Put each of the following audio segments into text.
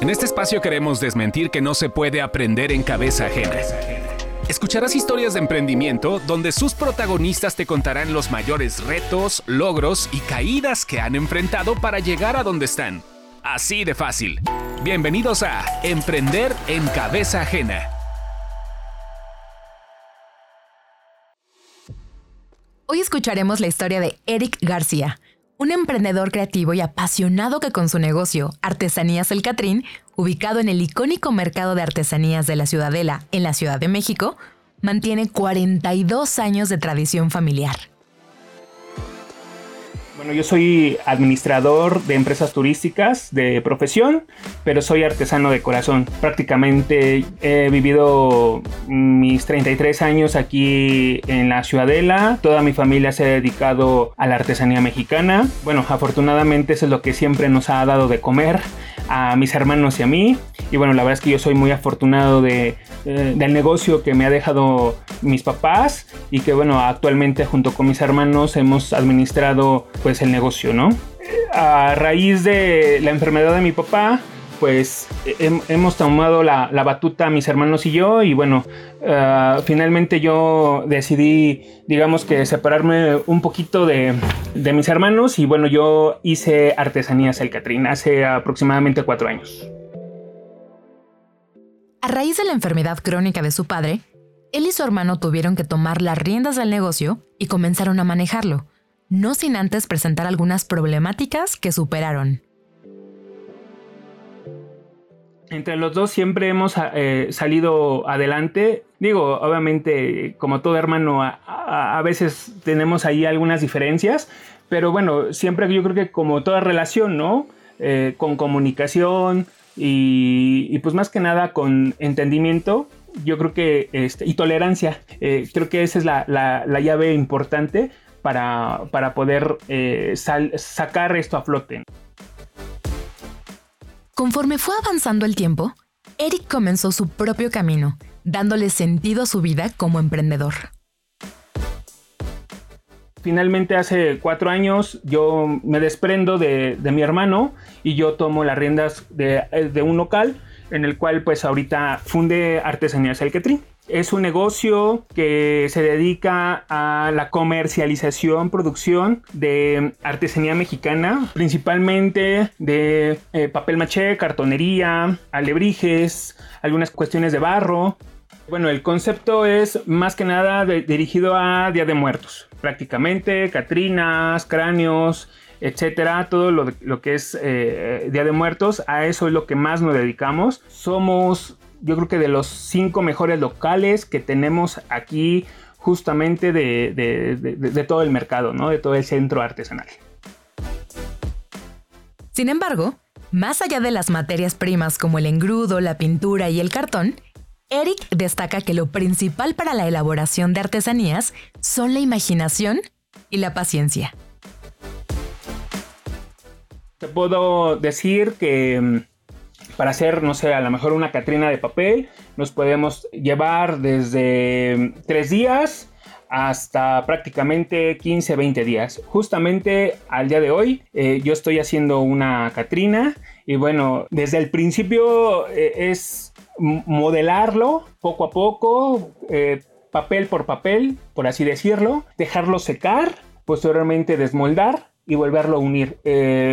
En este espacio queremos desmentir que no se puede aprender en cabeza ajena. Escucharás historias de emprendimiento donde sus protagonistas te contarán los mayores retos, logros y caídas que han enfrentado para llegar a donde están. Así de fácil. Bienvenidos a Emprender en cabeza ajena. Hoy escucharemos la historia de Eric García, un emprendedor creativo y apasionado que con su negocio, Artesanías El Catrín, ubicado en el icónico mercado de artesanías de la Ciudadela en la Ciudad de México, mantiene 42 años de tradición familiar. Bueno, yo soy administrador de empresas turísticas de profesión, pero soy artesano de corazón. Prácticamente he vivido mis 33 años aquí en la Ciudadela. Toda mi familia se ha dedicado a la artesanía mexicana. Bueno, afortunadamente eso es lo que siempre nos ha dado de comer a mis hermanos y a mí. Y bueno, la verdad es que yo soy muy afortunado de, eh, del negocio que me ha dejado mis papás y que bueno, actualmente junto con mis hermanos hemos administrado pues el negocio, ¿no? A raíz de la enfermedad de mi papá, pues hemos tomado la, batuta mis hermanos y yo y bueno, eh, finalmente yo decidí, digamos que separarme un poquito de, de, mis hermanos y bueno, yo hice artesanías el Catrín hace aproximadamente cuatro años. A raíz de la enfermedad crónica de su padre, él y su hermano tuvieron que tomar las riendas del negocio y comenzaron a manejarlo, no sin antes presentar algunas problemáticas que superaron. entre los dos siempre hemos eh, salido adelante. Digo, obviamente, como todo hermano, a, veces tenemos ahí algunas diferencias, pero bueno, siempre yo creo que como toda relación, ¿no? Eh, con comunicación y, pues más que nada con entendimiento, yo creo que, este, y tolerancia, eh, creo que esa es la, llave importante para, poder sacar esto a flote. Conforme fue avanzando el tiempo, Eric comenzó su propio camino, dándole sentido a su vida como emprendedor. Finalmente hace cuatro años yo me desprendo de, mi hermano y yo tomo las riendas de, de, un local en el cual pues ahorita funde Artesanías El Quetrín. Es un negocio que se dedica a la comercialización, producción de artesanía mexicana, principalmente de eh, papel maché, cartonería, alebrijes, algunas cuestiones de barro. Bueno, el concepto es más que nada dirigido a Día de Muertos, prácticamente, catrinas, cráneos, etcétera, todo lo, que es eh, Día de Muertos, a eso es lo que más nos dedicamos. Somos yo creo que de los cinco mejores locales que tenemos aquí justamente de, todo el mercado, ¿no? De todo el centro artesanal. Sin embargo, más allá de las materias primas como el engrudo, la pintura y el cartón, Eric destaca que lo principal para la elaboración de artesanías son la imaginación y la paciencia. Te puedo decir que mm, para hacer, no sé, a lo mejor una Catrina de papel, nos podemos llevar desde tres días hasta prácticamente 15, 20 días. Justamente al día de hoy eh, yo estoy haciendo una Catrina y bueno, desde el principio eh, es modelarlo poco a poco, eh, papel por papel, por así decirlo, dejarlo secar, posteriormente desmoldar y volverlo a unir.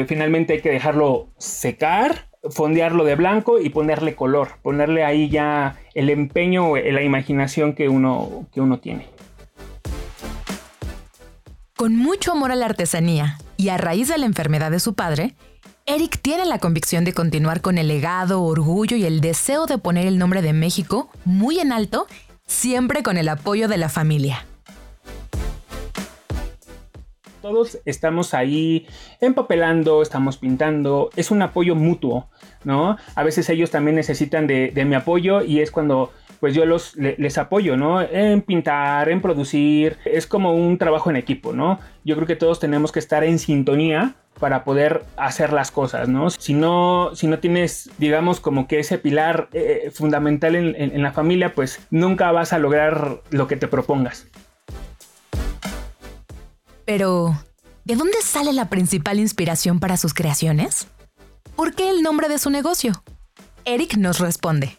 finalmente hay que dejarlo secar fondearlo de blanco y ponerle color, ponerle ahí ya el empeño, la imaginación que uno, que uno tiene. Con mucho amor a la artesanía y a raíz de la enfermedad de su padre, Eric tiene la convicción de continuar con el legado, orgullo y el deseo de poner el nombre de México muy en alto, siempre con el apoyo de la familia todos estamos ahí empapelando, estamos pintando, es un apoyo mutuo, ¿no? A veces ellos también necesitan de, mi apoyo y es cuando pues yo los, les apoyo, ¿no? En pintar, en producir, es como un trabajo en equipo, ¿no? Yo creo que todos tenemos que estar en sintonía para poder hacer las cosas, ¿no? Si no, si no tienes, digamos, como que ese pilar eh, fundamental en la familia, pues nunca vas a lograr lo que te propongas. Pero, ¿de dónde sale la principal inspiración para sus creaciones? ¿Por qué el nombre de su negocio? Eric nos responde.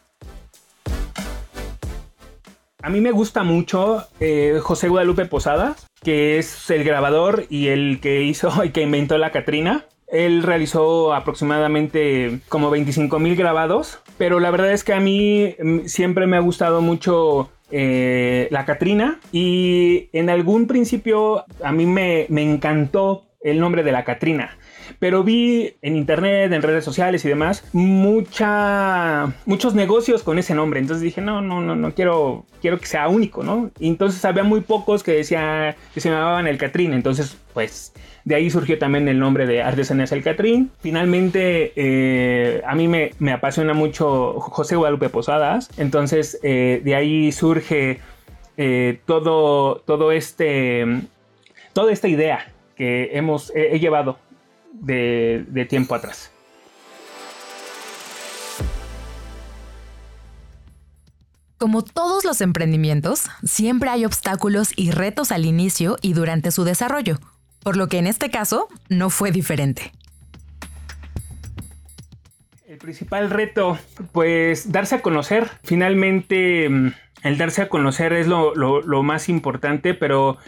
A mí me gusta mucho eh, José Guadalupe Posada, que es el grabador y el que hizo y que inventó la Catrina. Él realizó aproximadamente como 25 mil grabados, pero la verdad es que a mí mm, siempre me ha gustado mucho eh, la Catrina y en algún principio a mí me, me encantó el nombre de la Catrina pero vi en internet, en redes sociales y demás, mucha, muchos negocios con ese nombre. Entonces dije, no, no, no, no quiero, quiero que sea único, ¿no? Y entonces había muy pocos que decían que se llamaban el Catrín. Entonces, pues de ahí surgió también el nombre de Artesanías El Catrín. Finalmente, eh, a mí me, me, apasiona mucho José Guadalupe Posadas. Entonces, eh, de ahí surge eh, todo, todo este, toda esta idea que hemos, he llevado de, tiempo atrás. Como todos los emprendimientos, siempre hay obstáculos y retos al inicio y durante su desarrollo, por lo que en este caso no fue diferente. El principal reto, pues darse a conocer. Finalmente, mm, el darse a conocer es lo, lo más importante, pero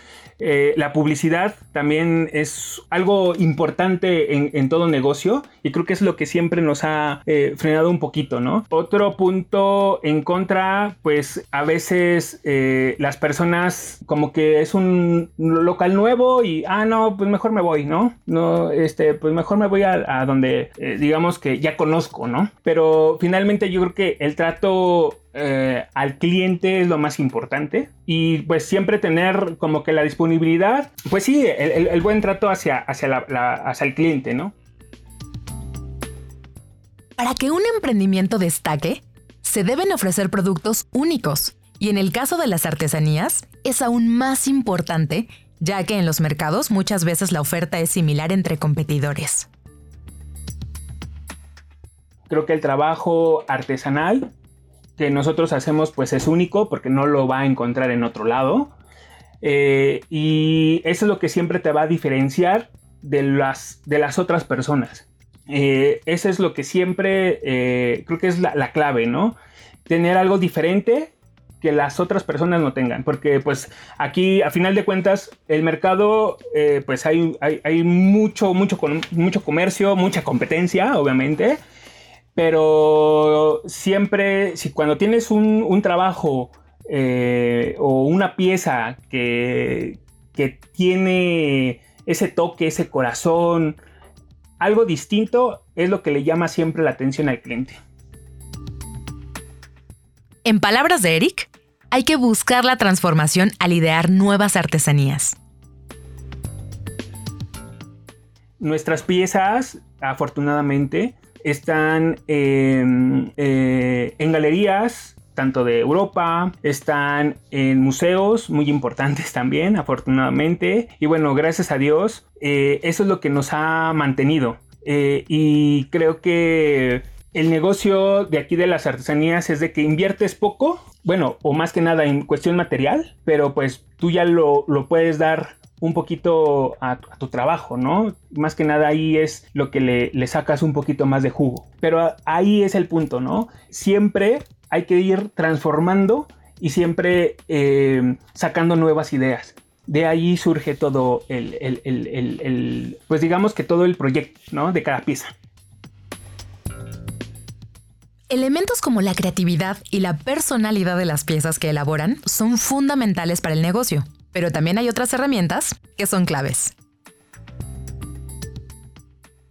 eh, la publicidad también es algo importante en, todo negocio y creo que es lo que siempre nos ha eh, frenado un poquito, ¿no? Otro punto en contra, pues a veces eh, las personas como que es un local nuevo y, ah, no, pues mejor me voy, ¿no? No, este, pues mejor me voy a, a donde digamos que ya conozco, ¿no? Pero finalmente yo creo que el trato eh, al cliente es lo más importante y pues siempre tener como que la disponibilidad, pues sí, el, buen trato hacia, hacia, hacia el cliente, ¿no? Para que un emprendimiento destaque, se deben ofrecer productos únicos y en el caso de las artesanías es aún más importante ya que en los mercados muchas veces la oferta es similar entre competidores. Creo que el trabajo artesanal que nosotros hacemos pues es único porque no lo va a encontrar en otro lado. Eh, y eso es lo que siempre te va a diferenciar de las, de las otras personas. Eh, eso es lo que siempre eh, creo que es la, clave, ¿no? Tener algo diferente que las otras personas no tengan. Porque pues aquí a final de cuentas el mercado pues hay, hay, mucho, mucho, mucho comercio, mucha competencia, obviamente pero siempre, si cuando tienes un, trabajo eh, o una pieza que, que tiene ese toque, ese corazón, algo distinto, es lo que le llama siempre la atención al cliente. En palabras de Eric, hay que buscar la transformación al idear nuevas artesanías. Nuestras piezas, afortunadamente, están em, eh, en galerías tanto de Europa, están en museos muy importantes también, afortunadamente. Y bueno, gracias a Dios, eh, eso es lo que nos ha mantenido. Eh, y creo que el negocio de aquí de las artesanías es de que inviertes poco, bueno, o más que nada en cuestión material, pero pues tú ya lo, lo puedes dar un poquito a, tu trabajo, ¿no? Más que nada ahí es lo que le, sacas un poquito más de jugo. Pero ahí es el punto, ¿no? Siempre hay que ir transformando y siempre eh, sacando nuevas ideas. De ahí surge todo el, el, pues digamos que todo el proyecto, ¿no? De cada pieza. Elementos como la creatividad y la personalidad de las piezas que elaboran son fundamentales para el negocio. Pero también hay otras herramientas que son claves.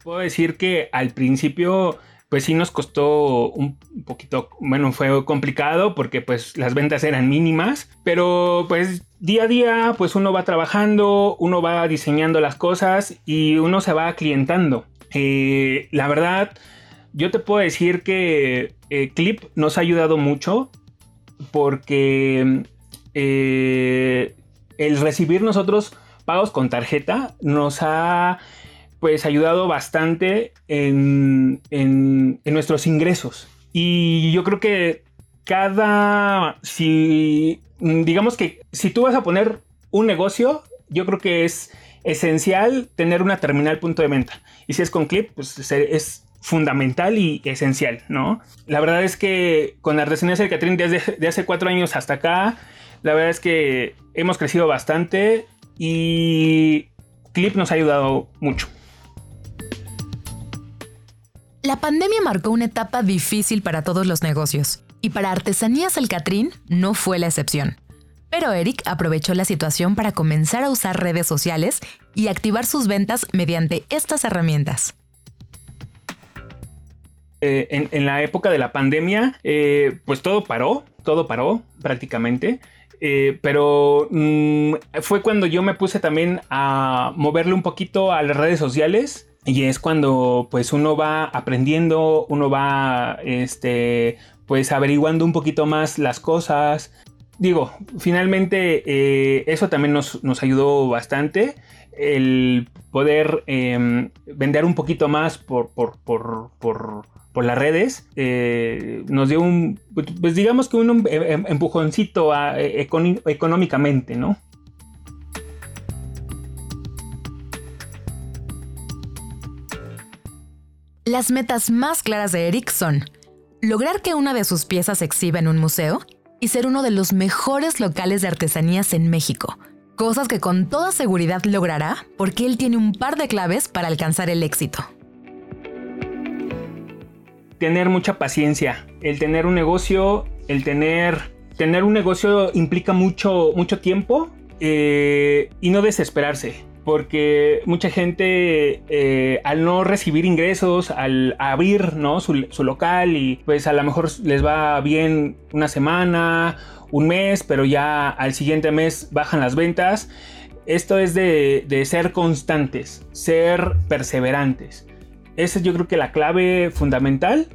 Puedo decir que al principio pues sí nos costó un poquito, bueno, fue complicado porque pues las ventas eran mínimas, pero pues día a día pues uno va trabajando, uno va diseñando las cosas y uno se va clientando. Eh, la verdad, yo te puedo decir que eh, Clip nos ha ayudado mucho porque eh, el recibir nosotros pagos con tarjeta nos ha pues ayudado bastante en, nuestros ingresos. Y yo creo que cada, si digamos que si tú vas a poner un negocio, yo creo que es esencial tener una terminal punto de venta. Y si es con Clip, pues es fundamental y esencial, ¿no? La verdad es que con Artesanías del Catrín desde hace cuatro años hasta acá, la verdad es que hemos crecido bastante y Clip nos ha ayudado mucho. La pandemia marcó una etapa difícil para todos los negocios y para Artesanías El Catrín no fue la excepción. Pero Eric aprovechó la situación para comenzar a usar redes sociales y activar sus ventas mediante estas herramientas. Eh, en, la época de la pandemia, eh, pues todo paró, todo paró prácticamente. Eh, pero mm, fue cuando yo me puse también a moverle un poquito a las redes sociales. Y es cuando pues uno va aprendiendo, uno va este, pues averiguando un poquito más las cosas. Digo, finalmente eso también nos, nos ayudó bastante el poder em, vender un poquito más por, por, por, por las redes, eh, nos dio un, pues digamos que un em, em, empujoncito e, económicamente, ¿no? Las metas más claras de Eric son lograr que una de sus piezas se exhiba en un museo y ser uno de los mejores locales de artesanías en México, cosas que con toda seguridad logrará porque él tiene un par de claves para alcanzar el éxito tener mucha paciencia. El tener un negocio, el tener, tener un negocio implica mucho, mucho tiempo eh, y no desesperarse. Porque mucha gente eh, al no recibir ingresos, al abrir ¿no? su, local y pues a lo mejor les va bien una semana, un mes, pero ya al siguiente mes bajan las ventas. Esto es de, de ser constantes, ser perseverantes. Esa es yo creo que la clave fundamental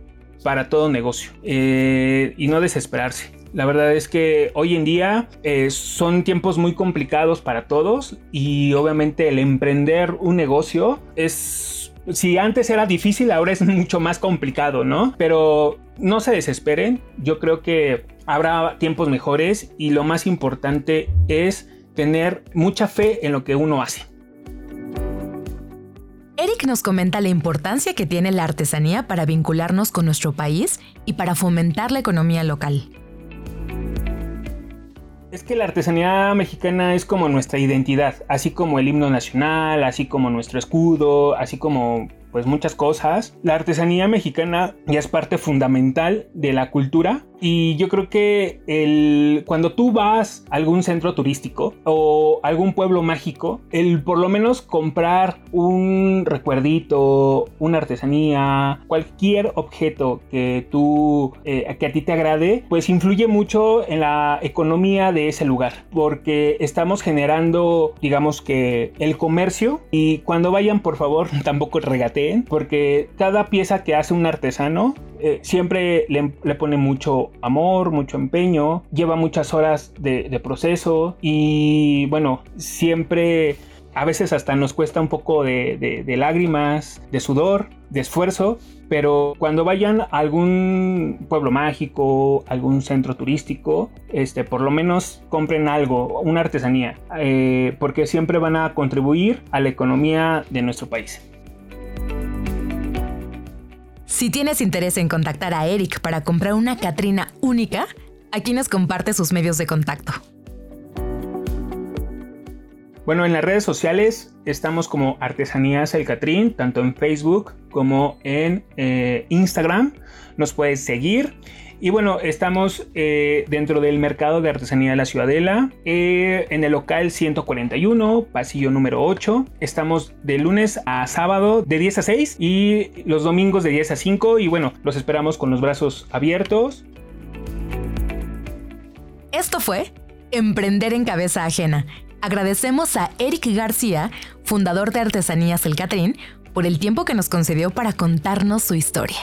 para todo negocio eh, y no desesperarse. La verdad es que hoy en día eh, son tiempos muy complicados para todos y obviamente el emprender un negocio es si antes era difícil, ahora es mucho más complicado, ¿no? Pero no se desesperen, yo creo que habrá tiempos mejores y lo más importante es tener mucha fe en lo que uno hace. Eric nos comenta la importancia que tiene la artesanía para vincularnos con nuestro país y para fomentar la economía local. Es que la artesanía mexicana es como nuestra identidad, así como el himno nacional, así como nuestro escudo, así como pues muchas cosas. La artesanía mexicana ya es parte fundamental de la cultura y yo creo que el, cuando tú vas a algún centro turístico o algún pueblo mágico, el por lo menos comprar un recuerdito, una artesanía, cualquier objeto que tú, eh, que a ti te agrade, pues influye mucho en la economía de ese lugar. Porque estamos generando, digamos que el comercio y cuando vayan, por favor, tampoco regateen, porque cada pieza que hace un artesano eh, siempre le, pone mucho amor, mucho empeño, lleva muchas horas de, proceso y bueno, siempre a veces hasta nos cuesta un poco de, lágrimas, de sudor, de esfuerzo, pero cuando vayan a algún pueblo mágico, algún centro turístico, este, por lo menos compren algo, una artesanía, eh, porque siempre van a contribuir a la economía de nuestro país. Si tienes interés en contactar a Eric para comprar una Catrina única, aquí nos comparte sus medios de contacto. Bueno, en las redes sociales estamos como Artesanías El Catrín, tanto en Facebook como en eh, Instagram. Nos puedes seguir. Y bueno, estamos eh, dentro del mercado de artesanía de la Ciudadela, eh, en el local 141, pasillo número 8. Estamos de lunes a sábado de 10 a 6 y los domingos de 10 a 5. Y bueno, los esperamos con los brazos abiertos. Esto fue Emprender en Cabeza Ajena. Agradecemos a Eric García, fundador de Artesanías El Catrín, por el tiempo que nos concedió para contarnos su historia.